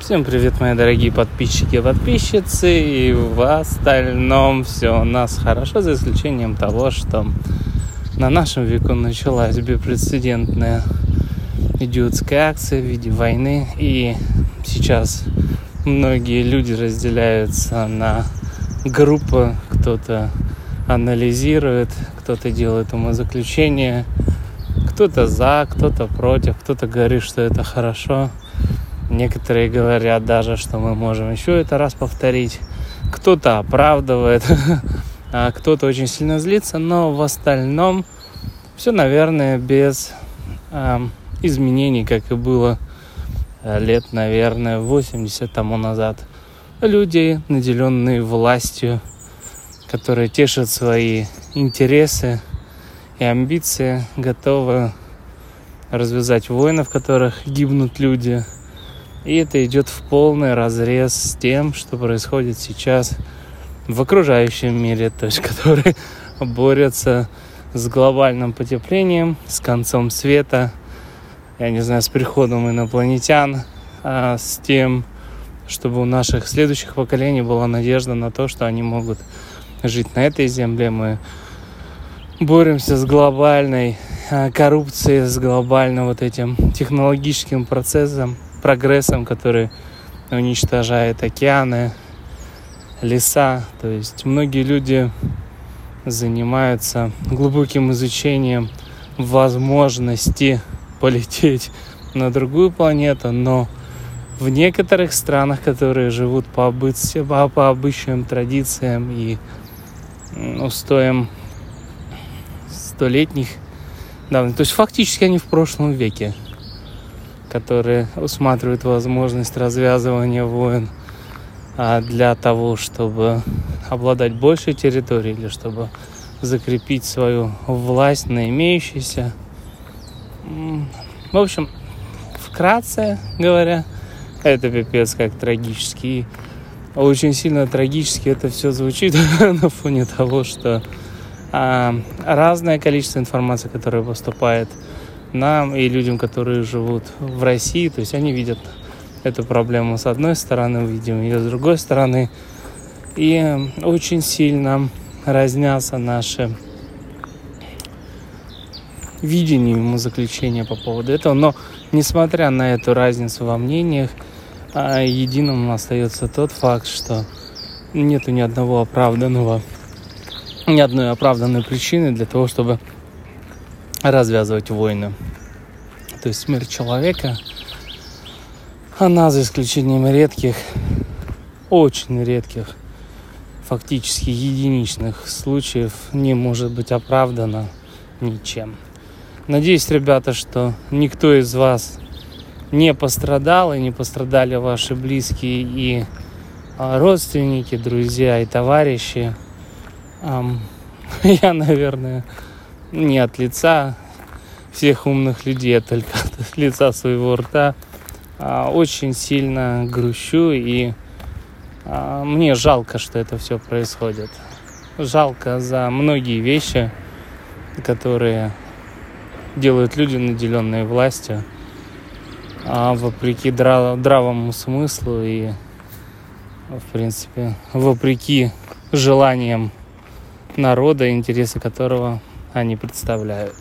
Всем привет, мои дорогие подписчики и подписчицы. И в остальном все у нас хорошо, за исключением того, что на нашем веку началась беспрецедентная идиотская акция в виде войны. И сейчас многие люди разделяются на группы. Кто-то анализирует, кто-то делает умозаключение, кто-то за, кто-то против, кто-то говорит, что это хорошо. Некоторые говорят даже, что мы можем еще это раз повторить. Кто-то оправдывает, а кто-то очень сильно злится, но в остальном все, наверное, без э, изменений, как и было э, лет, наверное, 80 тому назад. Люди, наделенные властью, которые тешат свои интересы и амбиции, готовы развязать войны, в которых гибнут люди – и это идет в полный разрез с тем, что происходит сейчас в окружающем мире, то есть который борется с глобальным потеплением, с концом света, я не знаю, с приходом инопланетян, а с тем, чтобы у наших следующих поколений была надежда на то, что они могут жить на этой земле. Мы боремся с глобальной а, коррупцией, с глобальным вот этим технологическим процессом, прогрессом, который уничтожает океаны, леса. То есть многие люди занимаются глубоким изучением возможности полететь на другую планету, но в некоторых странах, которые живут по, обыц... по обычным традициям и устоям столетних давно, то есть фактически они в прошлом веке, которые усматривают возможность развязывания войн а для того, чтобы обладать большей территорией или чтобы закрепить свою власть на имеющейся. В общем, вкратце говоря, это пипец как трагически. Очень сильно трагически это все звучит на фоне того, что а, разное количество информации, которая поступает нам и людям, которые живут в России. То есть они видят эту проблему с одной стороны, видим ее с другой стороны. И очень сильно разнятся наши видения ему заключения по поводу этого. Но несмотря на эту разницу во мнениях, а, единым остается тот факт, что нету ни одного оправданного, ни одной оправданной причины для того, чтобы развязывать войны. То есть смерть человека, она за исключением редких, очень редких, фактически единичных случаев не может быть оправдана ничем. Надеюсь, ребята, что никто из вас не пострадал и не пострадали ваши близкие и а, родственники, друзья и товарищи. Я, наверное, не от лица всех умных людей, а только от лица своего рта. А, очень сильно грущу и а, мне жалко, что это все происходит. Жалко за многие вещи, которые делают люди, наделенные властью, а вопреки здравому смыслу и, в принципе, вопреки желаниям народа, интересы которого они представляют.